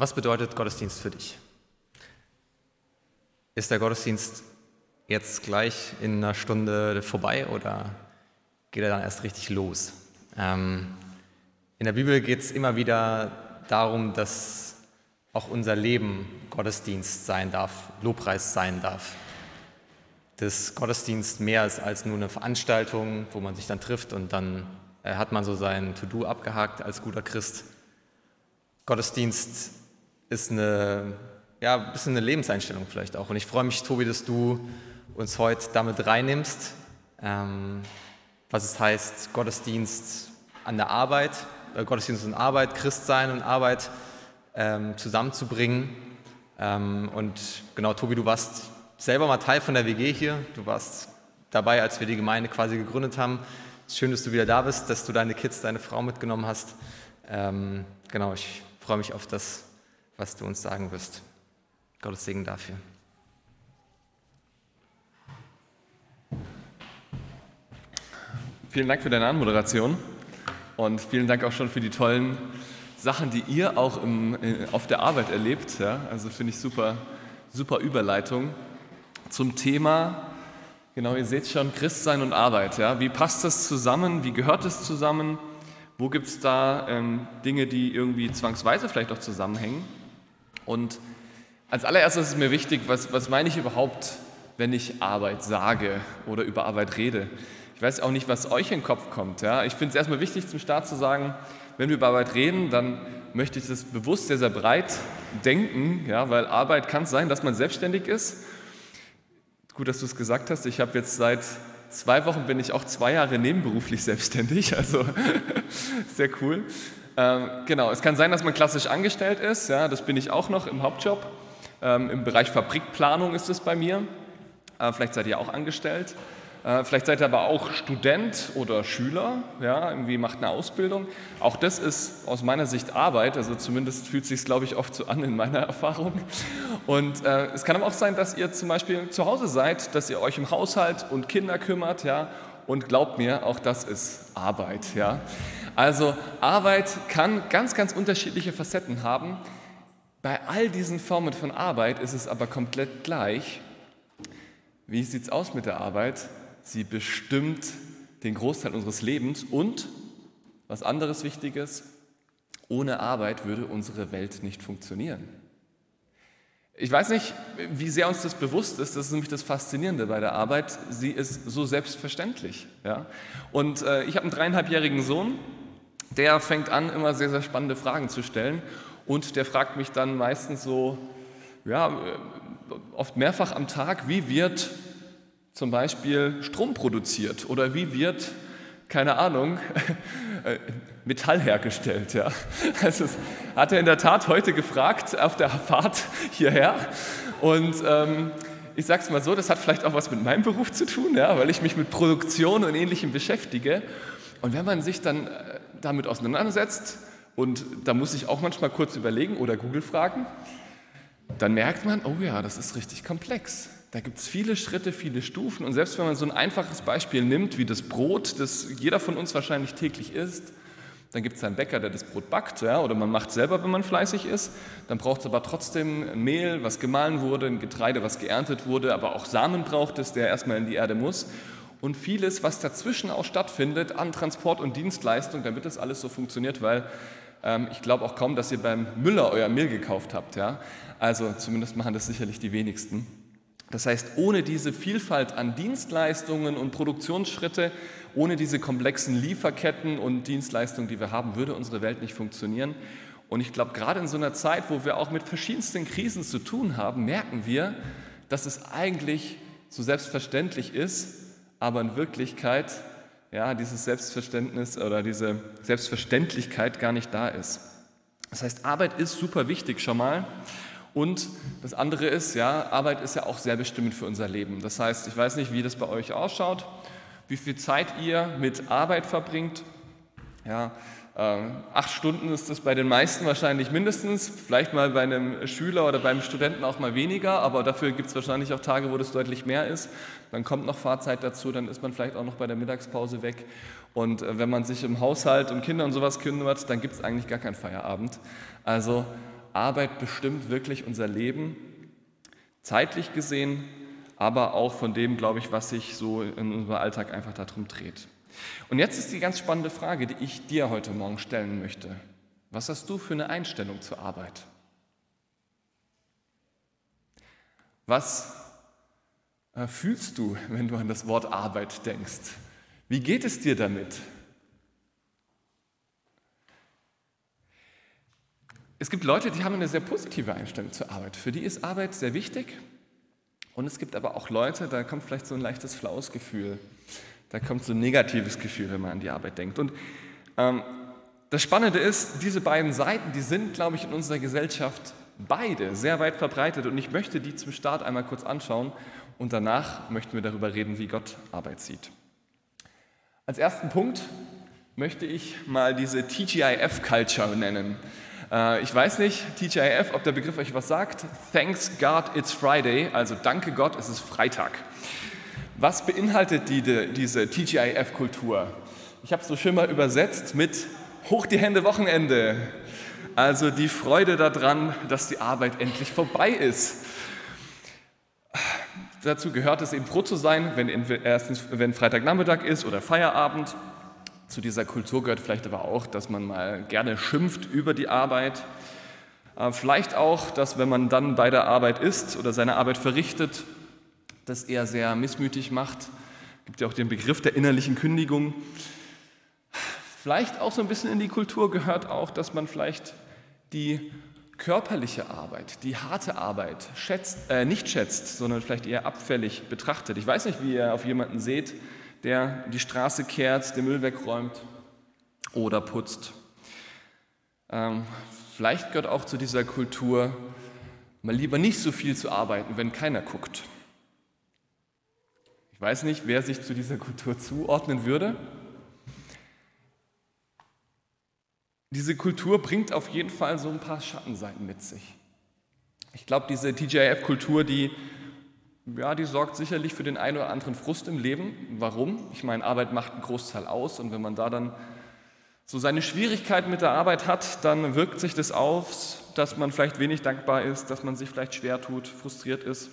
Was bedeutet Gottesdienst für dich? Ist der Gottesdienst jetzt gleich in einer Stunde vorbei oder geht er dann erst richtig los? Ähm, in der Bibel geht es immer wieder darum, dass auch unser Leben Gottesdienst sein darf, Lobpreis sein darf. Dass Gottesdienst mehr ist als nur eine Veranstaltung, wo man sich dann trifft und dann äh, hat man so sein To-Do abgehakt als guter Christ. Gottesdienst ist eine, ja, ein bisschen eine Lebenseinstellung vielleicht auch. Und ich freue mich, Tobi, dass du uns heute damit reinnimmst, ähm, was es heißt, Gottesdienst an der Arbeit, äh, Gottesdienst und Arbeit, Christsein und Arbeit ähm, zusammenzubringen. Ähm, und genau, Tobi, du warst selber mal Teil von der WG hier. Du warst dabei, als wir die Gemeinde quasi gegründet haben. Schön, dass du wieder da bist, dass du deine Kids, deine Frau mitgenommen hast. Ähm, genau, ich freue mich auf das was du uns sagen wirst. Gottes Segen dafür. Vielen Dank für deine Anmoderation und vielen Dank auch schon für die tollen Sachen, die ihr auch im, äh, auf der Arbeit erlebt. Ja? Also finde ich super, super Überleitung zum Thema, genau, ihr seht schon, Christsein und Arbeit. Ja? Wie passt das zusammen? Wie gehört es zusammen? Wo gibt es da ähm, Dinge, die irgendwie zwangsweise vielleicht auch zusammenhängen? Und als allererstes ist mir wichtig, was, was meine ich überhaupt, wenn ich Arbeit sage oder über Arbeit rede? Ich weiß auch nicht, was euch in den Kopf kommt. Ja? Ich finde es erstmal wichtig, zum Start zu sagen, wenn wir über Arbeit reden, dann möchte ich das bewusst sehr, sehr breit denken, ja? weil Arbeit kann es sein, dass man selbstständig ist. Gut, dass du es gesagt hast. Ich habe jetzt seit zwei Wochen bin ich auch zwei Jahre nebenberuflich selbstständig, also sehr cool. Ähm, genau, es kann sein, dass man klassisch angestellt ist, ja, das bin ich auch noch im Hauptjob. Ähm, Im Bereich Fabrikplanung ist es bei mir. Äh, vielleicht seid ihr auch angestellt. Äh, vielleicht seid ihr aber auch Student oder Schüler, ja, irgendwie macht eine Ausbildung. Auch das ist aus meiner Sicht Arbeit, also zumindest fühlt es sich, glaube ich, oft so an in meiner Erfahrung. Und äh, es kann aber auch sein, dass ihr zum Beispiel zu Hause seid, dass ihr euch im Haushalt und Kinder kümmert, ja, und glaubt mir, auch das ist Arbeit, ja. Also Arbeit kann ganz, ganz unterschiedliche Facetten haben. Bei all diesen Formen von Arbeit ist es aber komplett gleich. Wie sieht es aus mit der Arbeit? Sie bestimmt den Großteil unseres Lebens und, was anderes Wichtiges, ohne Arbeit würde unsere Welt nicht funktionieren. Ich weiß nicht, wie sehr uns das bewusst ist, das ist nämlich das Faszinierende bei der Arbeit, sie ist so selbstverständlich. Ja? Und äh, ich habe einen dreieinhalbjährigen Sohn, der fängt an, immer sehr, sehr spannende Fragen zu stellen. Und der fragt mich dann meistens so, ja, oft mehrfach am Tag, wie wird zum Beispiel Strom produziert oder wie wird, keine Ahnung, Metall hergestellt. Ja. Also hat er in der Tat heute gefragt auf der Fahrt hierher. Und ähm, ich sage es mal so, das hat vielleicht auch was mit meinem Beruf zu tun, ja, weil ich mich mit Produktion und Ähnlichem beschäftige. Und wenn man sich dann äh, damit auseinandersetzt, und da muss ich auch manchmal kurz überlegen oder Google fragen, dann merkt man, oh ja, das ist richtig komplex. Da gibt es viele Schritte, viele Stufen. Und selbst wenn man so ein einfaches Beispiel nimmt, wie das Brot, das jeder von uns wahrscheinlich täglich isst, dann gibt es einen Bäcker, der das Brot backt, ja, oder man macht selber, wenn man fleißig ist. Dann braucht es aber trotzdem Mehl, was gemahlen wurde, ein Getreide, was geerntet wurde, aber auch Samen braucht es, der erstmal in die Erde muss und vieles, was dazwischen auch stattfindet an Transport und Dienstleistung, damit das alles so funktioniert, weil ähm, ich glaube auch kaum, dass ihr beim Müller euer Mehl gekauft habt. Ja? Also zumindest machen das sicherlich die wenigsten. Das heißt, ohne diese Vielfalt an Dienstleistungen und Produktionsschritte, ohne diese komplexen Lieferketten und Dienstleistungen, die wir haben, würde unsere Welt nicht funktionieren. Und ich glaube, gerade in so einer Zeit, wo wir auch mit verschiedensten Krisen zu tun haben, merken wir, dass es eigentlich so selbstverständlich ist, aber in Wirklichkeit ja, dieses Selbstverständnis oder diese Selbstverständlichkeit gar nicht da ist. Das heißt, Arbeit ist super wichtig schon mal. Und das andere ist, ja, Arbeit ist ja auch sehr bestimmend für unser Leben. Das heißt, ich weiß nicht, wie das bei euch ausschaut, wie viel Zeit ihr mit Arbeit verbringt. Ja, ähm, acht Stunden ist das bei den meisten wahrscheinlich mindestens, vielleicht mal bei einem Schüler oder beim Studenten auch mal weniger, aber dafür gibt es wahrscheinlich auch Tage, wo das deutlich mehr ist. Dann kommt noch Fahrzeit dazu, dann ist man vielleicht auch noch bei der Mittagspause weg. Und äh, wenn man sich im Haushalt um Kinder und sowas kümmert, dann gibt es eigentlich gar keinen Feierabend. Also Arbeit bestimmt wirklich unser Leben, zeitlich gesehen, aber auch von dem, glaube ich, was sich so in unserem Alltag einfach darum dreht. Und jetzt ist die ganz spannende Frage, die ich dir heute Morgen stellen möchte. Was hast du für eine Einstellung zur Arbeit? Was äh, fühlst du, wenn du an das Wort Arbeit denkst? Wie geht es dir damit? Es gibt Leute, die haben eine sehr positive Einstellung zur Arbeit. Für die ist Arbeit sehr wichtig. Und es gibt aber auch Leute, da kommt vielleicht so ein leichtes Flausgefühl. Da kommt so ein negatives Gefühl, wenn man an die Arbeit denkt. Und ähm, das Spannende ist, diese beiden Seiten, die sind, glaube ich, in unserer Gesellschaft beide sehr weit verbreitet. Und ich möchte die zum Start einmal kurz anschauen. Und danach möchten wir darüber reden, wie Gott Arbeit sieht. Als ersten Punkt möchte ich mal diese TGIF-Culture nennen. Äh, ich weiß nicht, TGIF, ob der Begriff euch was sagt. Thanks God it's Friday, also danke Gott, es ist Freitag. Was beinhaltet die, diese TGIF-Kultur? Ich habe es so schön mal übersetzt mit Hoch die Hände Wochenende. Also die Freude daran, dass die Arbeit endlich vorbei ist. Dazu gehört es eben froh zu sein, wenn, erstens, wenn Freitagnachmittag ist oder Feierabend zu dieser Kultur gehört vielleicht aber auch, dass man mal gerne schimpft über die Arbeit. Äh, vielleicht auch, dass wenn man dann bei der Arbeit ist oder seine Arbeit verrichtet, das eher sehr missmütig macht. Es gibt ja auch den Begriff der innerlichen Kündigung. Vielleicht auch so ein bisschen in die Kultur gehört auch, dass man vielleicht die körperliche Arbeit, die harte Arbeit schätzt, äh, nicht schätzt, sondern vielleicht eher abfällig betrachtet. Ich weiß nicht, wie ihr auf jemanden seht, der die Straße kehrt, den Müll wegräumt oder putzt. Ähm, vielleicht gehört auch zu dieser Kultur, mal lieber nicht so viel zu arbeiten, wenn keiner guckt. Ich weiß nicht, wer sich zu dieser Kultur zuordnen würde. Diese Kultur bringt auf jeden Fall so ein paar Schattenseiten mit sich. Ich glaube, diese TJF-Kultur, die ja, die sorgt sicherlich für den einen oder anderen Frust im Leben. Warum? Ich meine, Arbeit macht einen Großteil aus und wenn man da dann so seine Schwierigkeiten mit der Arbeit hat, dann wirkt sich das aus, dass man vielleicht wenig dankbar ist, dass man sich vielleicht schwer tut, frustriert ist.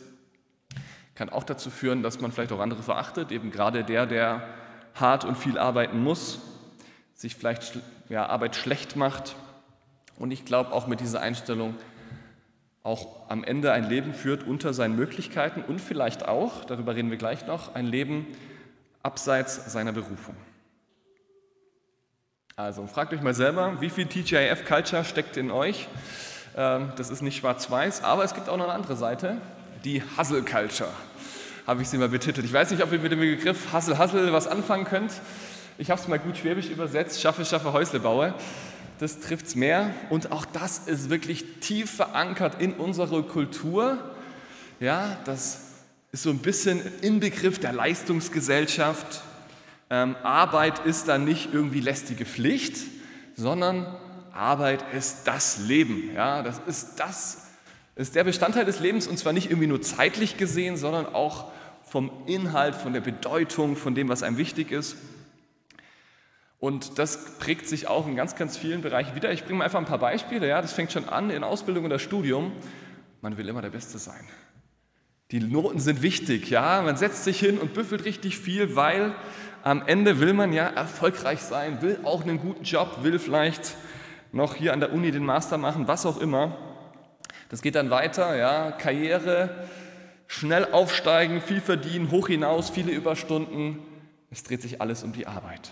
Kann auch dazu führen, dass man vielleicht auch andere verachtet, eben gerade der, der hart und viel arbeiten muss, sich vielleicht ja, Arbeit schlecht macht. Und ich glaube auch mit dieser Einstellung, auch am Ende ein Leben führt unter seinen Möglichkeiten und vielleicht auch, darüber reden wir gleich noch, ein Leben abseits seiner Berufung. Also fragt euch mal selber, wie viel TGIF-Culture steckt in euch? Ähm, das ist nicht schwarz-weiß, aber es gibt auch noch eine andere Seite, die Hustle-Culture, habe ich sie mal betitelt. Ich weiß nicht, ob ihr mit dem Begriff Hustle-Hustle was anfangen könnt. Ich habe es mal gut schwäbisch übersetzt, schaffe, schaffe, Häusle baue das trifft es mehr. Und auch das ist wirklich tief verankert in unserer Kultur. Ja, das ist so ein bisschen Inbegriff der Leistungsgesellschaft. Ähm, Arbeit ist dann nicht irgendwie lästige Pflicht, sondern Arbeit ist das Leben. Ja, das ist das ist der Bestandteil des Lebens und zwar nicht irgendwie nur zeitlich gesehen, sondern auch vom Inhalt, von der Bedeutung, von dem, was einem wichtig ist. Und das prägt sich auch in ganz, ganz vielen Bereichen wieder. Ich bringe mal einfach ein paar Beispiele. Ja, das fängt schon an in Ausbildung oder Studium. Man will immer der Beste sein. Die Noten sind wichtig. Ja, man setzt sich hin und büffelt richtig viel, weil am Ende will man ja erfolgreich sein, will auch einen guten Job, will vielleicht noch hier an der Uni den Master machen, was auch immer. Das geht dann weiter. Ja, Karriere, schnell aufsteigen, viel verdienen, hoch hinaus, viele Überstunden. Es dreht sich alles um die Arbeit.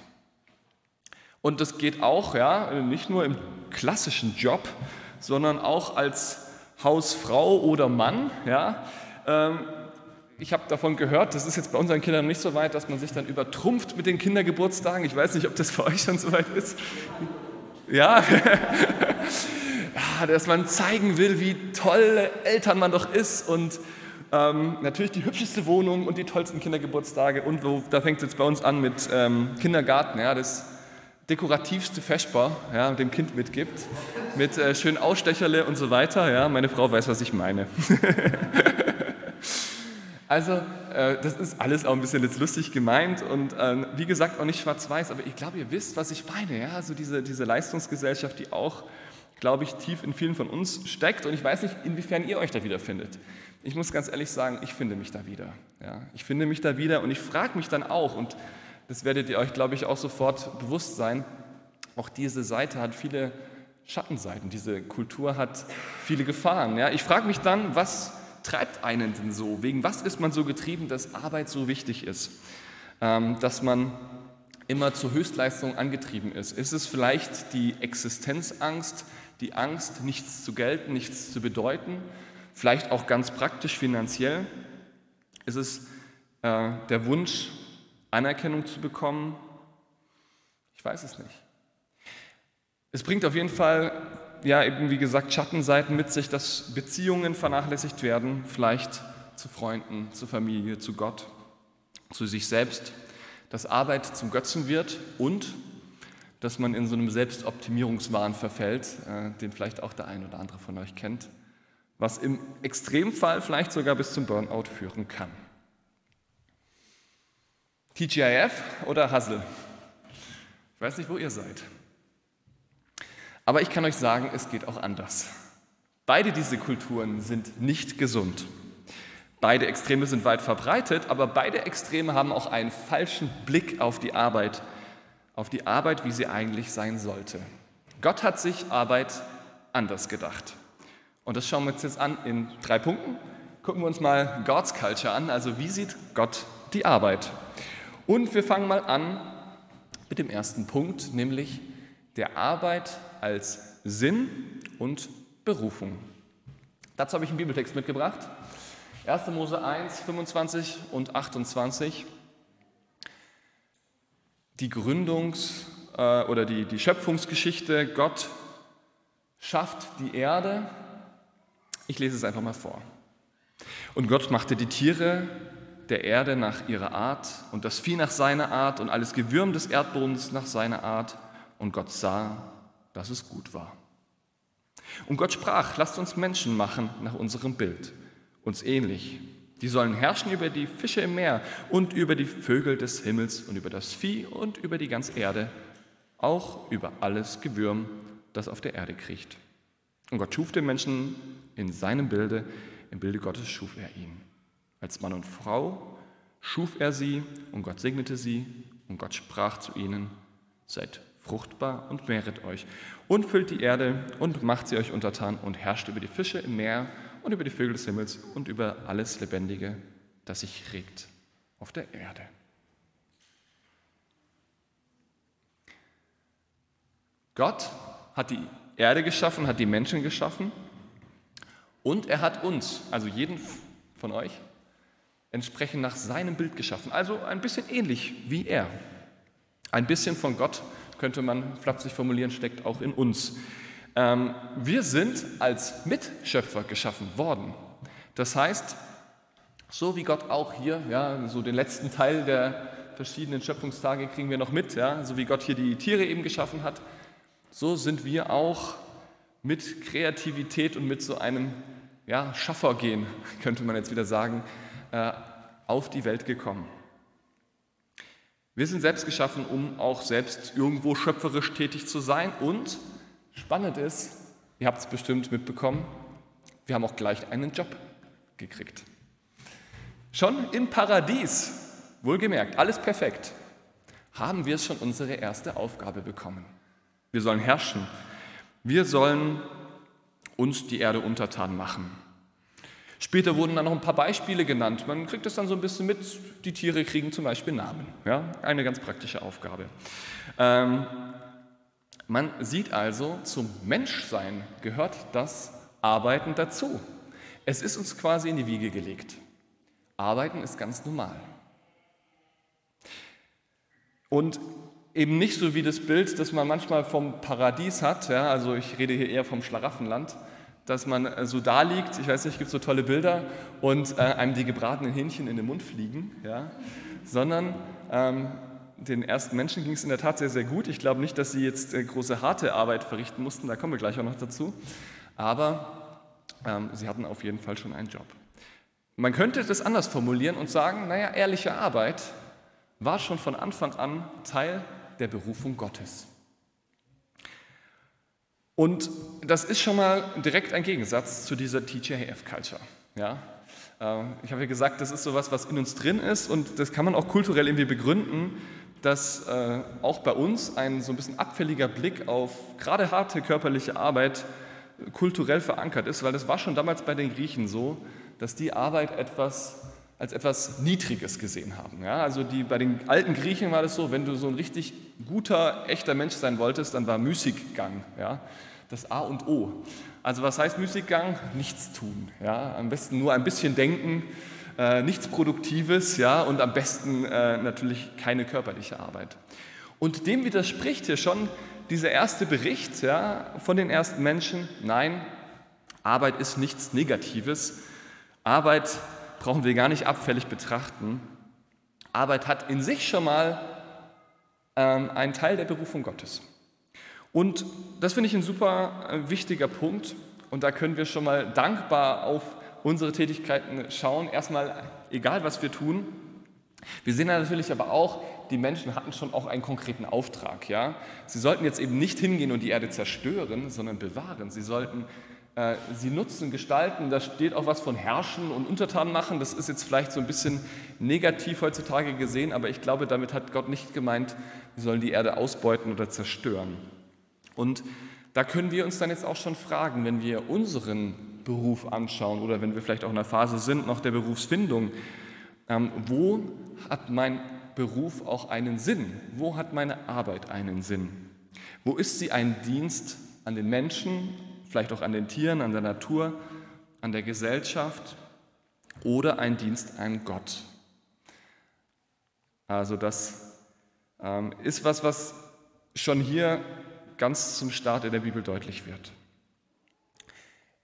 Und das geht auch, ja, nicht nur im klassischen Job, sondern auch als Hausfrau oder Mann. Ja. Ähm, ich habe davon gehört, das ist jetzt bei unseren Kindern nicht so weit, dass man sich dann übertrumpft mit den Kindergeburtstagen. Ich weiß nicht, ob das für euch schon so weit ist. Ja, ja dass man zeigen will, wie tolle Eltern man doch ist und ähm, natürlich die hübscheste Wohnung und die tollsten Kindergeburtstage und wo, da fängt es jetzt bei uns an mit ähm, Kindergarten. Ja, das dekorativste Vesper ja, dem Kind mitgibt, mit äh, schönen Ausstecherle und so weiter. Ja, meine Frau weiß, was ich meine. also, äh, das ist alles auch ein bisschen jetzt lustig gemeint und äh, wie gesagt auch nicht schwarz-weiß, aber ich glaube, ihr wisst, was ich meine. Ja? Also diese, diese Leistungsgesellschaft, die auch glaube ich, tief in vielen von uns steckt. Und ich weiß nicht, inwiefern ihr euch da wiederfindet. Ich muss ganz ehrlich sagen, ich finde mich da wieder. Ja, ich finde mich da wieder und ich frage mich dann auch, und das werdet ihr euch, glaube ich, auch sofort bewusst sein, auch diese Seite hat viele Schattenseiten, diese Kultur hat viele Gefahren. Ja, ich frage mich dann, was treibt einen denn so? Wegen was ist man so getrieben, dass Arbeit so wichtig ist? Ähm, dass man immer zur Höchstleistung angetrieben ist? Ist es vielleicht die Existenzangst, die Angst, nichts zu gelten, nichts zu bedeuten? Vielleicht auch ganz praktisch finanziell? Ist es äh, der Wunsch, Anerkennung zu bekommen? Ich weiß es nicht. Es bringt auf jeden Fall, ja, eben wie gesagt, Schattenseiten mit sich, dass Beziehungen vernachlässigt werden, vielleicht zu Freunden, zur Familie, zu Gott, zu sich selbst dass Arbeit zum Götzen wird und dass man in so einem Selbstoptimierungswahn verfällt, äh, den vielleicht auch der ein oder andere von euch kennt, was im Extremfall vielleicht sogar bis zum Burnout führen kann. TGIF oder Hustle? Ich weiß nicht, wo ihr seid. Aber ich kann euch sagen, es geht auch anders. Beide diese Kulturen sind nicht gesund. Beide Extreme sind weit verbreitet, aber beide Extreme haben auch einen falschen Blick auf die Arbeit, auf die Arbeit, wie sie eigentlich sein sollte. Gott hat sich Arbeit anders gedacht. Und das schauen wir uns jetzt an in drei Punkten. Gucken wir uns mal God's Culture an, also wie sieht Gott die Arbeit? Und wir fangen mal an mit dem ersten Punkt, nämlich der Arbeit als Sinn und Berufung. Dazu habe ich einen Bibeltext mitgebracht. 1. Mose 1, 25 und 28. Die Gründungs- äh, oder die, die Schöpfungsgeschichte, Gott schafft die Erde. Ich lese es einfach mal vor. Und Gott machte die Tiere der Erde nach ihrer Art und das Vieh nach seiner Art und alles Gewürm des Erdbodens nach seiner Art. Und Gott sah, dass es gut war. Und Gott sprach, lasst uns Menschen machen nach unserem Bild uns ähnlich. Die sollen herrschen über die Fische im Meer und über die Vögel des Himmels und über das Vieh und über die ganze Erde, auch über alles Gewürm, das auf der Erde kriecht. Und Gott schuf den Menschen in seinem Bilde, im Bilde Gottes schuf er ihn. Als Mann und Frau schuf er sie und Gott segnete sie und Gott sprach zu ihnen, seid fruchtbar und mehret euch und füllt die Erde und macht sie euch untertan und herrscht über die Fische im Meer und über die Vögel des Himmels und über alles Lebendige, das sich regt auf der Erde. Gott hat die Erde geschaffen, hat die Menschen geschaffen und er hat uns, also jeden von euch, entsprechend nach seinem Bild geschaffen. Also ein bisschen ähnlich wie er. Ein bisschen von Gott, könnte man flapsig formulieren, steckt auch in uns. Ähm, wir sind als Mitschöpfer geschaffen worden. Das heißt, so wie Gott auch hier, ja, so den letzten Teil der verschiedenen Schöpfungstage kriegen wir noch mit, ja, so wie Gott hier die Tiere eben geschaffen hat, so sind wir auch mit Kreativität und mit so einem ja, Schaffergehen, könnte man jetzt wieder sagen, auf die Welt gekommen. Wir sind selbst geschaffen, um auch selbst irgendwo schöpferisch tätig zu sein und Spannend ist, ihr habt es bestimmt mitbekommen, wir haben auch gleich einen Job gekriegt. Schon im Paradies, wohlgemerkt, alles perfekt, haben wir schon unsere erste Aufgabe bekommen. Wir sollen herrschen. Wir sollen uns die Erde untertan machen. Später wurden dann noch ein paar Beispiele genannt. Man kriegt das dann so ein bisschen mit. Die Tiere kriegen zum Beispiel Namen. Ja, eine ganz praktische Aufgabe. Ähm, man sieht also, zum Menschsein gehört das Arbeiten dazu. Es ist uns quasi in die Wiege gelegt. Arbeiten ist ganz normal. Und eben nicht so wie das Bild, das man manchmal vom Paradies hat, ja, also ich rede hier eher vom Schlaraffenland, dass man so da liegt, ich weiß nicht, gibt so tolle Bilder und äh, einem die gebratenen Hähnchen in den Mund fliegen, ja, sondern ähm, den ersten Menschen ging es in der Tat sehr, sehr gut. Ich glaube nicht, dass sie jetzt äh, große harte Arbeit verrichten mussten, da kommen wir gleich auch noch dazu. Aber ähm, sie hatten auf jeden Fall schon einen Job. Man könnte das anders formulieren und sagen, naja, ehrliche Arbeit war schon von Anfang an Teil der Berufung Gottes. Und das ist schon mal direkt ein Gegensatz zu dieser TJF-Culture. Ja? Ähm, ich habe ja gesagt, das ist sowas, was in uns drin ist und das kann man auch kulturell irgendwie begründen, dass äh, auch bei uns ein so ein bisschen abfälliger Blick auf gerade harte körperliche Arbeit kulturell verankert ist, weil das war schon damals bei den Griechen so, dass die Arbeit etwas als etwas Niedriges gesehen haben. Ja, also die, bei den alten Griechen war das so, wenn du so ein richtig guter, echter Mensch sein wolltest, dann war Müßiggang ja, das A und O. Also was heißt Müßiggang? Nichts tun. Ja, am besten nur ein bisschen denken, äh, nichts Produktives ja, und am besten äh, natürlich keine körperliche Arbeit. Und dem widerspricht hier schon dieser erste Bericht ja, von den ersten Menschen. Nein, Arbeit ist nichts Negatives. Arbeit brauchen wir gar nicht abfällig betrachten. Arbeit hat in sich schon mal ähm, einen Teil der Berufung Gottes. Und das finde ich ein super äh, wichtiger Punkt. Und da können wir schon mal dankbar auf unsere Tätigkeiten schauen. Erstmal, egal was wir tun. Wir sehen natürlich aber auch, die Menschen hatten schon auch einen konkreten Auftrag. Ja? Sie sollten jetzt eben nicht hingehen und die Erde zerstören, sondern bewahren. Sie sollten sie nutzen, gestalten. Da steht auch was von herrschen und untertan machen. Das ist jetzt vielleicht so ein bisschen negativ heutzutage gesehen, aber ich glaube, damit hat Gott nicht gemeint, wir sollen die Erde ausbeuten oder zerstören. Und da können wir uns dann jetzt auch schon fragen, wenn wir unseren Beruf anschauen oder wenn wir vielleicht auch in der Phase sind, noch der Berufsfindung, ähm, wo hat mein Beruf auch einen Sinn? Wo hat meine Arbeit einen Sinn? Wo ist sie ein Dienst an den Menschen, vielleicht auch an den Tieren, an der Natur, an der Gesellschaft oder ein Dienst an Gott? Also das ähm, ist was, was schon hier ganz zum Start in der Bibel deutlich wird.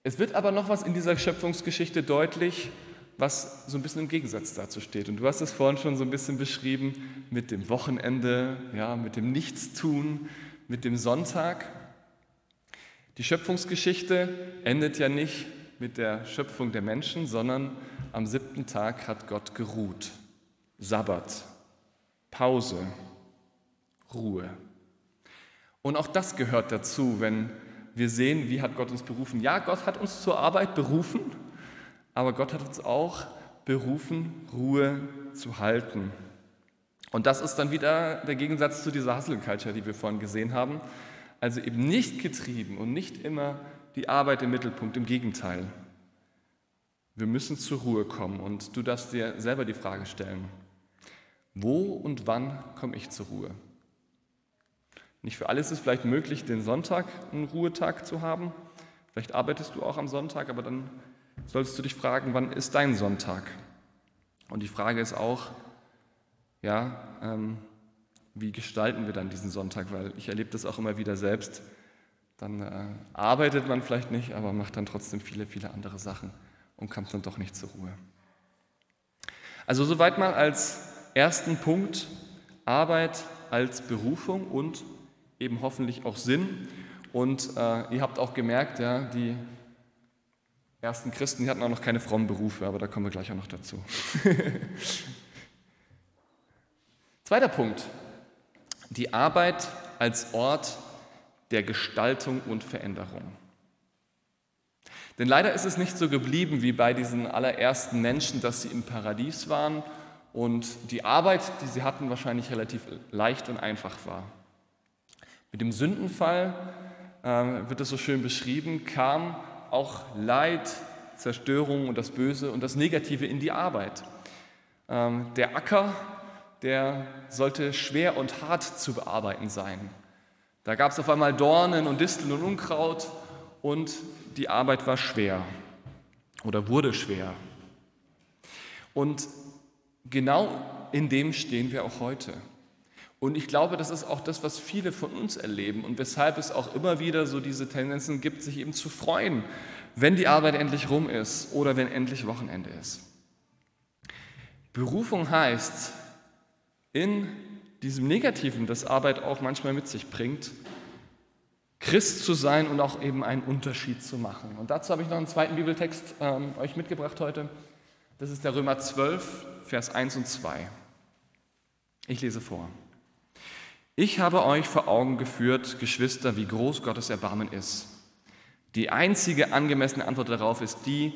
Es wird aber noch was in dieser Schöpfungsgeschichte deutlich, was so ein bisschen im Gegensatz dazu steht. Und du hast es vorhin schon so ein bisschen beschrieben mit dem Wochenende, ja, mit dem Nichtstun, mit dem Sonntag. Die Schöpfungsgeschichte endet ja nicht mit der Schöpfung der Menschen, sondern am siebten Tag hat Gott geruht. Sabbat, Pause, Ruhe. Und auch das gehört dazu, wenn wir sehen, wie hat Gott uns berufen. Ja, Gott hat uns zur Arbeit berufen, aber Gott hat uns auch berufen, Ruhe zu halten. Und das ist dann wieder der Gegensatz zu dieser Hustle Culture, die wir vorhin gesehen haben. Also eben nicht getrieben und nicht immer die Arbeit im Mittelpunkt, im Gegenteil. Wir müssen zur Ruhe kommen und du darfst dir selber die Frage stellen, wo und wann komme ich zur Ruhe? Nicht für alle ist es vielleicht möglich, den Sonntag einen Ruhetag zu haben. Vielleicht arbeitest du auch am Sonntag, aber dann solltest du dich fragen, wann ist dein Sonntag? Und die Frage ist auch, ja, ähm, wie gestalten wir dann diesen Sonntag? Weil ich erlebe das auch immer wieder selbst. Dann äh, arbeitet man vielleicht nicht, aber macht dann trotzdem viele, viele andere Sachen und kommt dann doch nicht zur Ruhe. Also soweit mal als ersten Punkt Arbeit als Berufung und eben hoffentlich auch Sinn. Und äh, ihr habt auch gemerkt, ja, die ersten Christen, die hatten auch noch keine frommen Berufe, aber da kommen wir gleich auch noch dazu. Zweiter Punkt, die Arbeit als Ort der Gestaltung und Veränderung. Denn leider ist es nicht so geblieben wie bei diesen allerersten Menschen, dass sie im Paradies waren und die Arbeit, die sie hatten, wahrscheinlich relativ leicht und einfach war. Mit dem Sündenfall äh, wird es so schön beschrieben, kam auch Leid, Zerstörung und das Böse und das Negative in die Arbeit. Ähm, der Acker, der sollte schwer und hart zu bearbeiten sein. Da gab es auf einmal Dornen und Disteln und Unkraut und die Arbeit war schwer oder wurde schwer. Und genau in dem stehen wir auch heute. Und ich glaube, das ist auch das, was viele von uns erleben und weshalb es auch immer wieder so diese Tendenzen gibt, sich eben zu freuen, wenn die Arbeit endlich rum ist oder wenn endlich Wochenende ist. Berufung heißt, in diesem Negativen, das Arbeit auch manchmal mit sich bringt, Christ zu sein und auch eben einen Unterschied zu machen. Und dazu habe ich noch einen zweiten Bibeltext ähm, euch mitgebracht heute. Das ist der Römer 12, Vers 1 und 2. Ich lese vor. Ich habe euch vor Augen geführt, Geschwister, wie groß Gottes Erbarmen ist. Die einzige angemessene Antwort darauf ist die,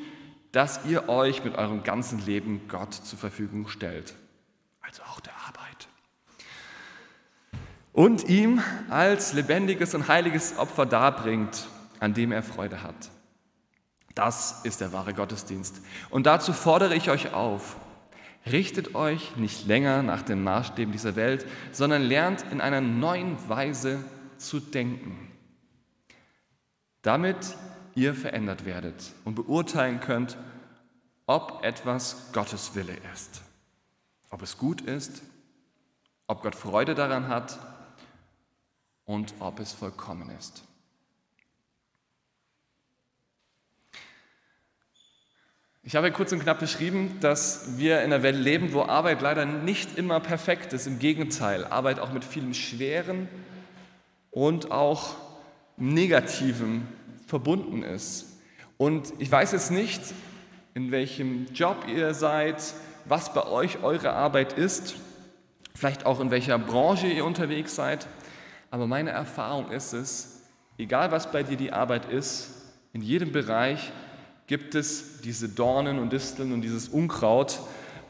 dass ihr euch mit eurem ganzen Leben Gott zur Verfügung stellt. Also auch der. Und ihm als lebendiges und heiliges Opfer darbringt, an dem er Freude hat. Das ist der wahre Gottesdienst. Und dazu fordere ich euch auf, richtet euch nicht länger nach den Maßstäben dieser Welt, sondern lernt in einer neuen Weise zu denken, damit ihr verändert werdet und beurteilen könnt, ob etwas Gottes Wille ist, ob es gut ist, ob Gott Freude daran hat und ob es vollkommen ist. Ich habe kurz und knapp beschrieben, dass wir in einer Welt leben, wo Arbeit leider nicht immer perfekt ist. Im Gegenteil, Arbeit auch mit vielen schweren und auch Negativem verbunden ist. Und ich weiß jetzt nicht, in welchem Job ihr seid, was bei euch eure Arbeit ist, vielleicht auch in welcher Branche ihr unterwegs seid, aber meine Erfahrung ist es, egal was bei dir die Arbeit ist, in jedem Bereich gibt es diese Dornen und Disteln und dieses Unkraut,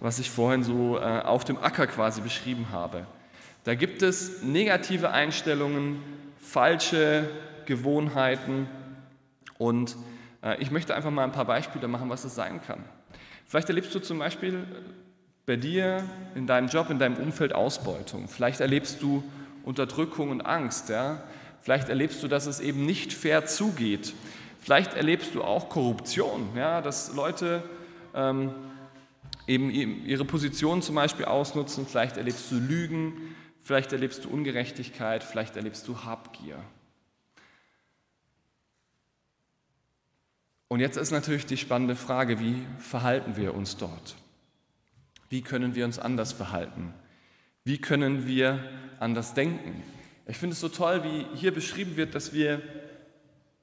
was ich vorhin so äh, auf dem Acker quasi beschrieben habe. Da gibt es negative Einstellungen, falsche Gewohnheiten und äh, ich möchte einfach mal ein paar Beispiele machen, was es sein kann. Vielleicht erlebst du zum Beispiel bei dir in deinem Job, in deinem Umfeld Ausbeutung. Vielleicht erlebst du Unterdrückung und Angst. Ja? Vielleicht erlebst du, dass es eben nicht fair zugeht. Vielleicht erlebst du auch Korruption, ja, dass Leute ähm, eben ihre Position zum Beispiel ausnutzen. Vielleicht erlebst du Lügen, vielleicht erlebst du Ungerechtigkeit, vielleicht erlebst du Habgier. Und jetzt ist natürlich die spannende Frage, wie verhalten wir uns dort? Wie können wir uns anders verhalten? Wie können wir anders denken? Ich finde es so toll, wie hier beschrieben wird, dass wir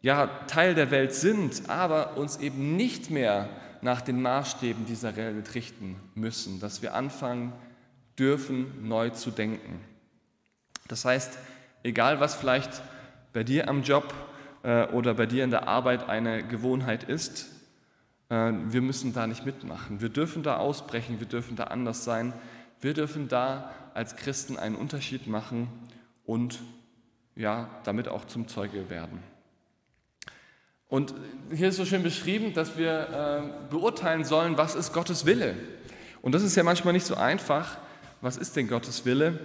ja Teil der Welt sind, aber uns eben nicht mehr nach den Maßstäben dieser Welt richten müssen, dass wir anfangen dürfen, neu zu denken. Das heißt, egal was vielleicht bei dir am Job äh, oder bei dir in der Arbeit eine Gewohnheit ist, äh, wir müssen da nicht mitmachen. Wir dürfen da ausbrechen, wir dürfen da anders sein. Wir dürfen da als Christen einen Unterschied machen und ja, damit auch zum Zeuge werden. Und hier ist so schön beschrieben, dass wir äh, beurteilen sollen, was ist Gottes Wille. Und das ist ja manchmal nicht so einfach. Was ist denn Gottes Wille?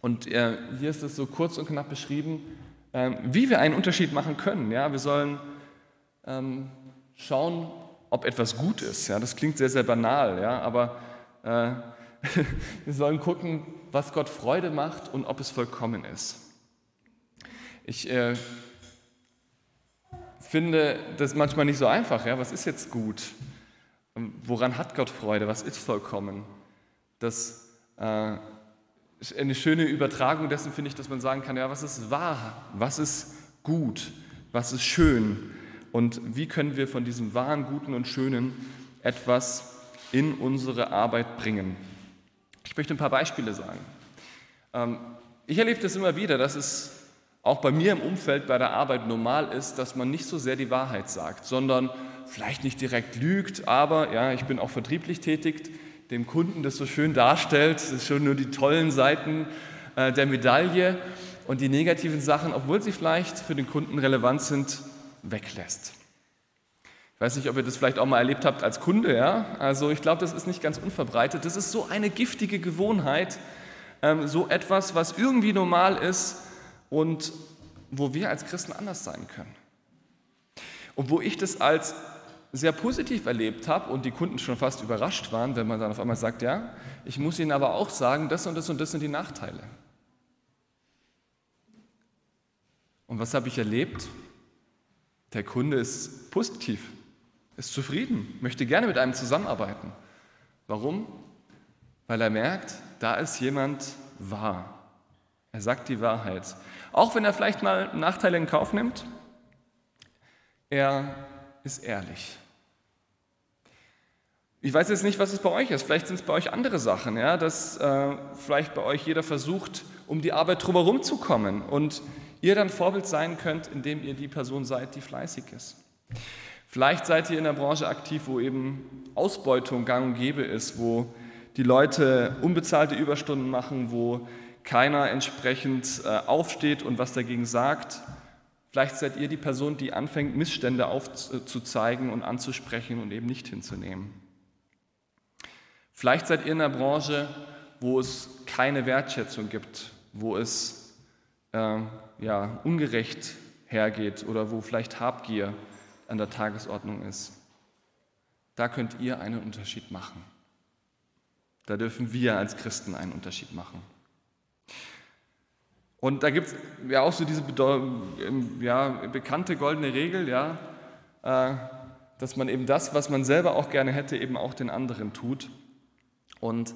Und äh, hier ist es so kurz und knapp beschrieben, äh, wie wir einen Unterschied machen können. Ja, wir sollen ähm, schauen, ob etwas gut ist. Ja, das klingt sehr, sehr banal, ja, aber äh, wir sollen gucken, was Gott Freude macht und ob es vollkommen ist. Ich äh, finde das manchmal nicht so einfach. Ja? Was ist jetzt gut? Woran hat Gott Freude? Was ist vollkommen? Das äh, ist eine schöne Übertragung dessen, finde ich, dass man sagen kann, ja, was ist wahr? Was ist gut? Was ist schön? Und wie können wir von diesem wahren, guten und schönen etwas in unsere Arbeit bringen? Ich möchte ein paar Beispiele sagen. Ähm, ich erlebe das immer wieder, dass es auch bei mir im Umfeld bei der Arbeit normal ist, dass man nicht so sehr die Wahrheit sagt, sondern vielleicht nicht direkt lügt, aber ja, ich bin auch vertrieblich tätig, dem Kunden das so schön darstellt, das ist schon nur die tollen Seiten äh, der Medaille und die negativen Sachen, obwohl sie vielleicht für den Kunden relevant sind, weglässt. Weiß nicht, ob ihr das vielleicht auch mal erlebt habt als Kunde, ja? Also ich glaube, das ist nicht ganz unverbreitet. Das ist so eine giftige Gewohnheit, ähm, so etwas, was irgendwie normal ist, und wo wir als Christen anders sein können. Und wo ich das als sehr positiv erlebt habe und die Kunden schon fast überrascht waren, wenn man dann auf einmal sagt, ja, ich muss Ihnen aber auch sagen, das und das und das sind die Nachteile. Und was habe ich erlebt? Der Kunde ist positiv, ist zufrieden, möchte gerne mit einem zusammenarbeiten. Warum? Weil er merkt, da ist jemand wahr. Er sagt die Wahrheit. Auch wenn er vielleicht mal Nachteile in Kauf nimmt, er ist ehrlich. Ich weiß jetzt nicht, was es bei euch ist. Vielleicht sind es bei euch andere Sachen, ja? dass äh, vielleicht bei euch jeder versucht, um die Arbeit drumherum zu kommen und ihr dann Vorbild sein könnt, indem ihr die Person seid, die fleißig ist. Vielleicht seid ihr in einer Branche aktiv, wo eben Ausbeutung gang und gäbe ist, wo die Leute unbezahlte Überstunden machen, wo keiner entsprechend äh, aufsteht und was dagegen sagt. Vielleicht seid ihr die Person, die anfängt, Missstände aufzuzeigen und anzusprechen und eben nicht hinzunehmen. Vielleicht seid ihr in einer Branche, wo es keine Wertschätzung gibt, wo es äh, ja, ungerecht hergeht oder wo vielleicht Habgier an der Tagesordnung ist. Da könnt ihr einen Unterschied machen. Da dürfen wir als Christen einen Unterschied machen. Und da gibt es ja auch so diese ja, bekannte goldene Regel, ja, äh, dass man eben das, was man selber auch gerne hätte, eben auch den anderen tut. Und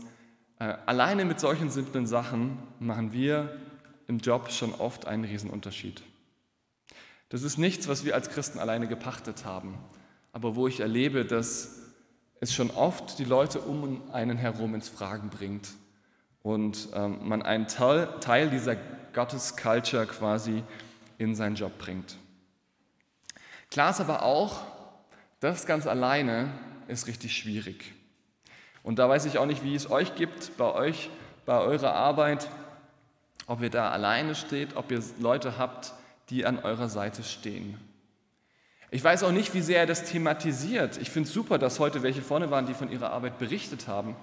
äh, alleine mit solchen simplen Sachen machen wir im Job schon oft einen Riesenunterschied. Das ist nichts, was wir als Christen alleine gepachtet haben, aber wo ich erlebe, dass es schon oft die Leute um einen herum ins Fragen bringt und ähm, man einen Teil, Teil dieser Gottes-Culture quasi in seinen Job bringt. Klar ist aber auch, das ganz alleine ist richtig schwierig. Und da weiß ich auch nicht, wie es euch gibt, bei euch, bei eurer Arbeit, ob ihr da alleine steht, ob ihr Leute habt, die an eurer Seite stehen. Ich weiß auch nicht, wie sehr er das thematisiert. Ich finde es super, dass heute welche vorne waren, die von ihrer Arbeit berichtet haben.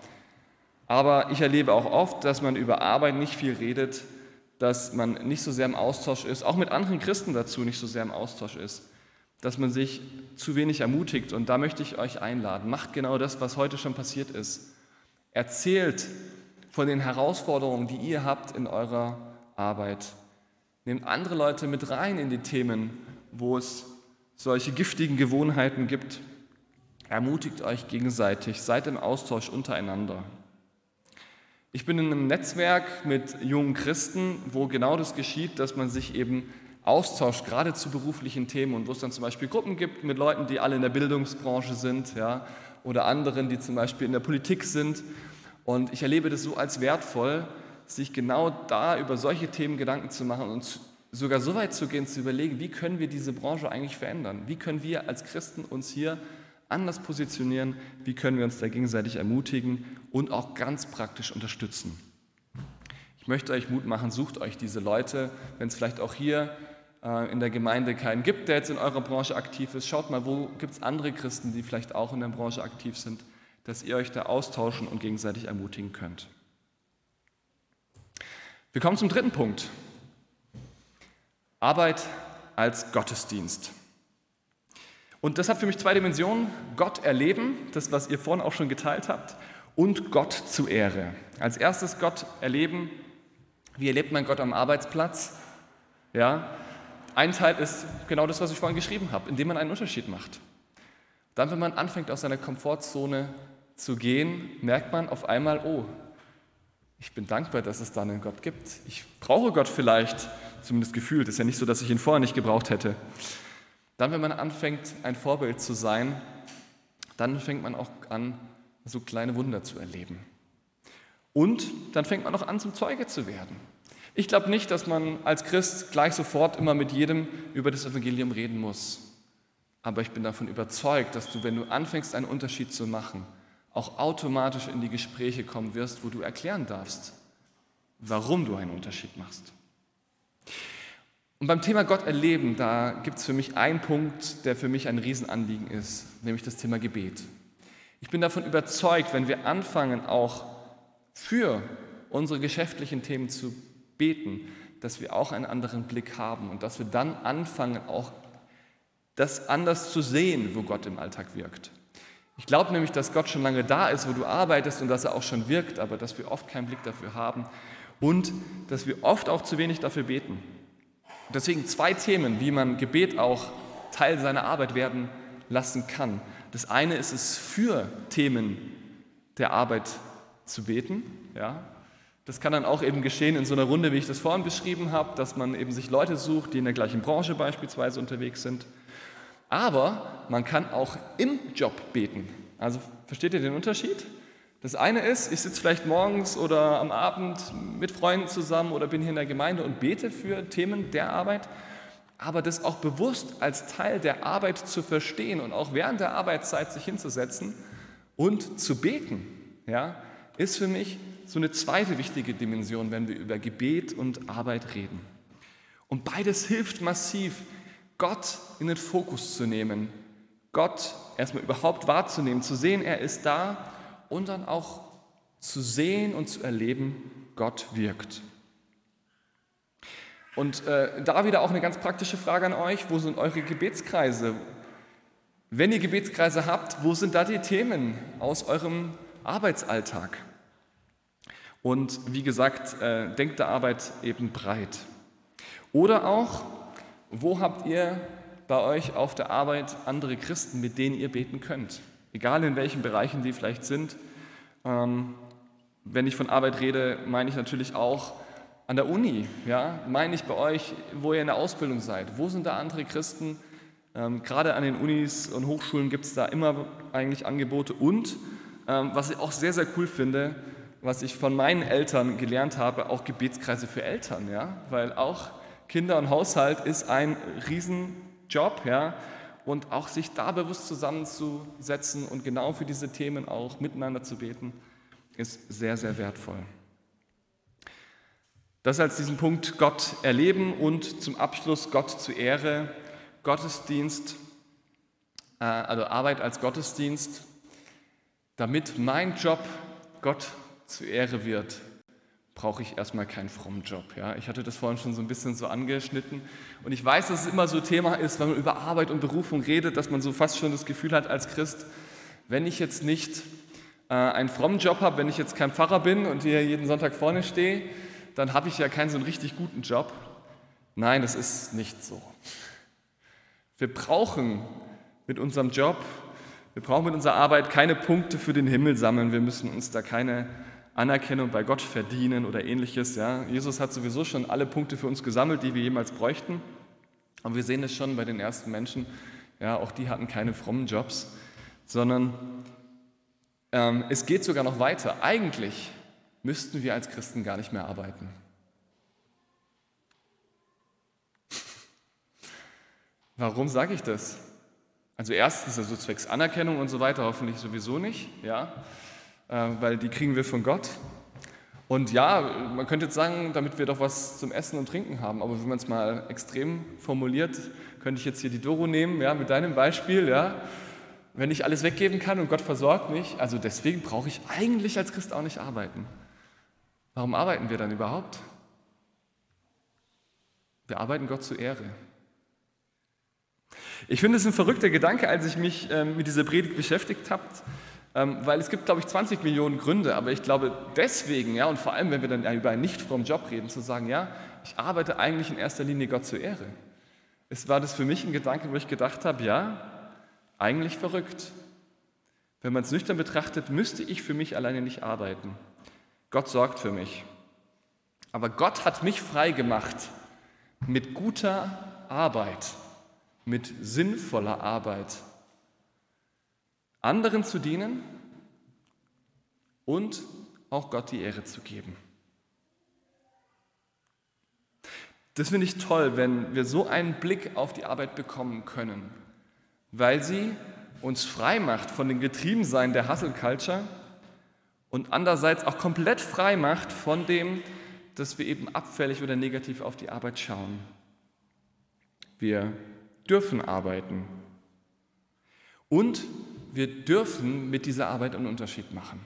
Aber ich erlebe auch oft, dass man über Arbeit nicht viel redet, dass man nicht so sehr im Austausch ist, auch mit anderen Christen dazu nicht so sehr im Austausch ist, dass man sich zu wenig ermutigt. Und da möchte ich euch einladen. Macht genau das, was heute schon passiert ist. Erzählt von den Herausforderungen, die ihr habt in eurer Arbeit. Nehmt andere Leute mit rein in die Themen, wo es solche giftigen Gewohnheiten gibt. Ermutigt euch gegenseitig, seid im Austausch untereinander. Ich bin in einem Netzwerk mit jungen Christen, wo genau das geschieht, dass man sich eben austauscht, gerade zu beruflichen Themen und wo es dann zum Beispiel Gruppen gibt mit Leuten, die alle in der Bildungsbranche sind ja, oder anderen, die zum Beispiel in der Politik sind. Und ich erlebe das so als wertvoll, sich genau da über solche Themen Gedanken zu machen und sogar so weit zu gehen, zu überlegen, wie können wir diese Branche eigentlich verändern? Wie können wir als Christen uns hier anders positionieren? Wie können wir uns da gegenseitig ermutigen und auch ganz praktisch unterstützen? Ich möchte euch Mut machen, sucht euch diese Leute, wenn es vielleicht auch hier äh, in der Gemeinde keinen gibt, der jetzt in eurer Branche aktiv ist. Schaut mal, wo gibt es andere Christen, die vielleicht auch in der Branche aktiv sind, dass ihr euch da austauschen und gegenseitig ermutigen könnt. Wir kommen zum dritten Punkt. Arbeit als Gottesdienst. Und das hat für mich zwei Dimensionen. Gott erleben, das, was ihr vorhin auch schon geteilt habt, und Gott zu Ehre. Als erstes Gott erleben. Wie erlebt man Gott am Arbeitsplatz? Ja, ein Teil ist genau das, was ich vorhin geschrieben habe, indem man einen Unterschied macht. Dann, wenn man anfängt, aus seiner Komfortzone zu gehen, merkt man auf einmal, oh, ich bin dankbar, dass es da einen Gott gibt. Ich brauche Gott vielleicht, zumindest gefühlt. Ist ja nicht so, dass ich ihn vorher nicht gebraucht hätte. Dann, wenn man anfängt, ein Vorbild zu sein, dann fängt man auch an, so kleine Wunder zu erleben. Und dann fängt man auch an, zum Zeuge zu werden. Ich glaube nicht, dass man als Christ gleich sofort immer mit jedem über das Evangelium reden muss. Aber ich bin davon überzeugt, dass du, wenn du anfängst, einen Unterschied zu machen, auch automatisch in die Gespräche kommen wirst, wo du erklären darfst, warum du einen Unterschied machst. Und beim Thema Gott erleben, da gibt es für mich einen Punkt, der für mich ein Riesenanliegen ist, nämlich das Thema Gebet. Ich bin davon überzeugt, wenn wir anfangen, auch für unsere geschäftlichen Themen zu beten, dass wir auch einen anderen Blick haben und dass wir dann anfangen, auch das anders zu sehen, wo Gott im Alltag wirkt. Ich glaube nämlich, dass Gott schon lange da ist, wo du arbeitest und dass er auch schon wirkt, aber dass wir oft keinen Blick dafür haben und dass wir oft auch zu wenig dafür beten. Deswegen zwei Themen, wie man Gebet auch Teil seiner Arbeit werden lassen kann. Das eine ist es, für Themen der Arbeit zu beten. Ja? Das kann dann auch eben geschehen in so einer Runde, wie ich das vorhin beschrieben habe, dass man eben sich Leute sucht, die in der gleichen Branche beispielsweise unterwegs sind. Aber man kann auch im Job beten. Also versteht ihr den Unterschied? Das eine ist, ich sitze vielleicht morgens oder am Abend mit Freunden zusammen oder bin hier in der Gemeinde und bete für Themen der Arbeit, aber das auch bewusst als Teil der Arbeit zu verstehen und auch während der Arbeitszeit sich hinzusetzen und zu beten, ja, ist für mich so eine zweite wichtige Dimension, wenn wir über Gebet und Arbeit reden. Und beides hilft massiv, Gott in den Fokus zu nehmen, Gott erstmal überhaupt wahrzunehmen, zu sehen, er ist da und dann auch zu sehen und zu erleben, Gott wirkt. Und äh, da wieder auch eine ganz praktische Frage an euch, wo sind eure Gebetskreise? Wenn ihr Gebetskreise habt, wo sind da die Themen aus eurem Arbeitsalltag? Und wie gesagt, äh, denkt der Arbeit eben breit. Oder auch, wo habt ihr bei euch auf der Arbeit andere Christen, mit denen ihr beten könnt? Egal in welchen Bereichen die vielleicht sind. Ähm, wenn ich von Arbeit rede, meine ich natürlich auch an der Uni. Ja? Meine ich bei euch, wo ihr in der Ausbildung seid. Wo sind da andere Christen? Ähm, gerade an den Unis und Hochschulen gibt es da immer eigentlich Angebote. Und ähm, was ich auch sehr, sehr cool finde, was ich von meinen Eltern gelernt habe, auch Gebetskreise für Eltern, ja, weil auch Kinder und Haushalt ist ein Riesenjob, ja, und auch sich da bewusst zusammenzusetzen und genau für diese Themen auch miteinander zu beten, ist sehr, sehr wertvoll. Das als diesen Punkt Gott erleben und zum Abschluss Gott zur Ehre, Gottesdienst, äh, also Arbeit als Gottesdienst, damit mein Job Gott zur Ehre wird, brauche ich erstmal keinen frommen Job. Ja? Ich hatte das vorhin schon so ein bisschen so angeschnitten. Und ich weiß, dass es immer so Thema ist, wenn man über Arbeit und Berufung redet, dass man so fast schon das Gefühl hat als Christ, wenn ich jetzt nicht äh, einen frommen Job habe, wenn ich jetzt kein Pfarrer bin und hier jeden Sonntag vorne stehe, dann habe ich ja keinen so einen richtig guten Job. Nein, das ist nicht so. Wir brauchen mit unserem Job, wir brauchen mit unserer Arbeit keine Punkte für den Himmel sammeln. Wir müssen uns da keine Anerkennung bei Gott verdienen oder ähnliches. Ja. Jesus hat sowieso schon alle Punkte für uns gesammelt, die wir jemals bräuchten. Aber wir sehen es schon bei den ersten Menschen. Ja, auch die hatten keine frommen Jobs, sondern ähm, es geht sogar noch weiter. Eigentlich müssten wir als Christen gar nicht mehr arbeiten. Warum sage ich das? Also erstens, also zwecks Anerkennung und so weiter, hoffentlich sowieso nicht, ja. Äh, weil die kriegen wir von Gott. Und ja, man könnte jetzt sagen, damit wir doch was zum Essen und Trinken haben, aber wenn man es mal extrem formuliert, könnte ich jetzt hier die Doro nehmen, ja, mit deinem Beispiel, ja. Wenn ich alles weggeben kann und Gott versorgt mich, also deswegen brauche ich eigentlich als Christ auch nicht arbeiten. Warum arbeiten wir dann überhaupt? Wir arbeiten Gott zur Ehre. Ich finde es ein verrückter Gedanke, als ich mich ähm, mit dieser Predigt beschäftigt habe, weil es gibt, glaube ich, 20 Millionen Gründe, aber ich glaube deswegen, ja, und vor allem, wenn wir dann über einen nicht frommen Job reden, zu sagen, ja, ich arbeite eigentlich in erster Linie Gott zur Ehre. Es war das für mich ein Gedanke, wo ich gedacht habe, ja, eigentlich verrückt. Wenn man es nüchtern betrachtet, müsste ich für mich alleine nicht arbeiten. Gott sorgt für mich. Aber Gott hat mich frei gemacht mit guter Arbeit, mit sinnvoller Arbeit anderen zu dienen und auch Gott die Ehre zu geben. Das finde ich toll, wenn wir so einen Blick auf die Arbeit bekommen können, weil sie uns frei macht von dem Getriebensein der Hustle Culture und andererseits auch komplett frei macht von dem, dass wir eben abfällig oder negativ auf die Arbeit schauen. Wir dürfen arbeiten. Und wir dürfen mit dieser Arbeit einen Unterschied machen.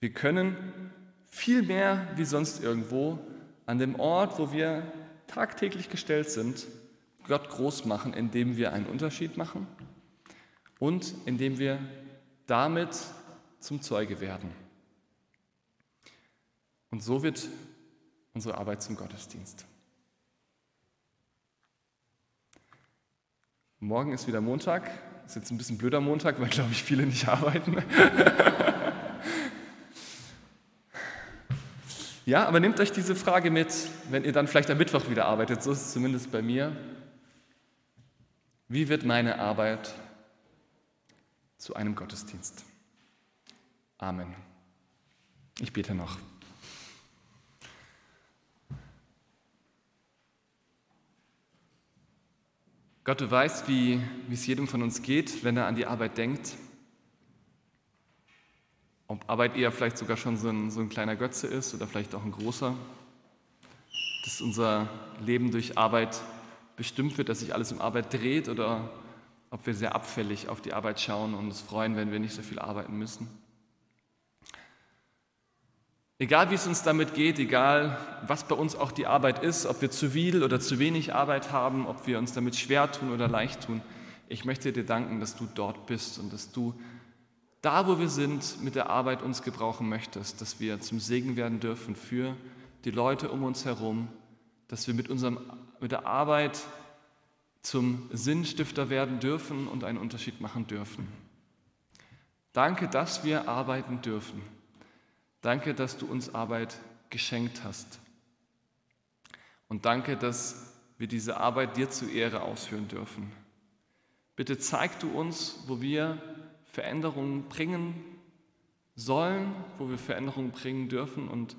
Wir können viel mehr wie sonst irgendwo an dem Ort, wo wir tagtäglich gestellt sind, Gott groß machen, indem wir einen Unterschied machen und indem wir damit zum Zeuge werden. Und so wird unsere Arbeit zum Gottesdienst. Morgen ist wieder Montag. Ist jetzt ein bisschen blöder Montag, weil, glaube ich, viele nicht arbeiten. ja, aber nehmt euch diese Frage mit, wenn ihr dann vielleicht am Mittwoch wieder arbeitet. So ist es zumindest bei mir. Wie wird meine Arbeit zu einem Gottesdienst? Amen. Ich bete noch. Gott, du weißt, wie, wie es jedem von uns geht, wenn er an die Arbeit denkt. Ob Arbeit eher vielleicht sogar schon so ein, so ein kleiner Götze ist oder vielleicht auch ein großer. Dass unser Leben durch Arbeit bestimmt wird, dass sich alles um Arbeit dreht oder ob wir sehr abfällig auf die Arbeit schauen und uns freuen, wenn wir nicht so viel arbeiten müssen. Egal wie es uns damit geht, egal was bei uns auch die Arbeit ist, ob wir zu viel oder zu wenig Arbeit haben, ob wir uns damit schwer tun oder leicht tun, ich möchte dir danken, dass du dort bist und dass du da, wo wir sind, mit der Arbeit uns gebrauchen möchtest, dass wir zum Segen werden dürfen für die Leute um uns herum, dass wir mit, unserem, mit der Arbeit zum Sinnstifter werden dürfen und einen Unterschied machen dürfen. Danke, dass wir arbeiten dürfen. Danke, dass du uns Arbeit geschenkt hast. Und danke, dass wir diese Arbeit dir zu Ehre ausführen dürfen. Bitte zeig du uns, wo wir Veränderungen bringen sollen, wo wir Veränderungen bringen dürfen. Und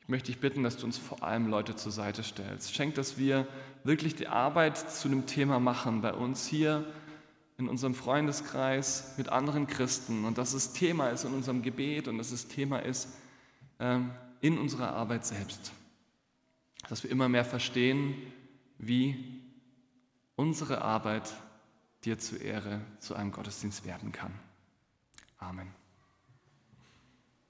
ich möchte dich bitten, dass du uns vor allem Leute zur Seite stellst. Schenk, dass wir wirklich die Arbeit zu einem Thema machen bei uns hier in unserem Freundeskreis mit anderen Christen und dass es Thema ist in unserem Gebet und dass es Thema ist ähm, in unserer Arbeit selbst. Dass wir immer mehr verstehen, wie unsere Arbeit dir zur Ehre zu einem Gottesdienst werden kann. Amen.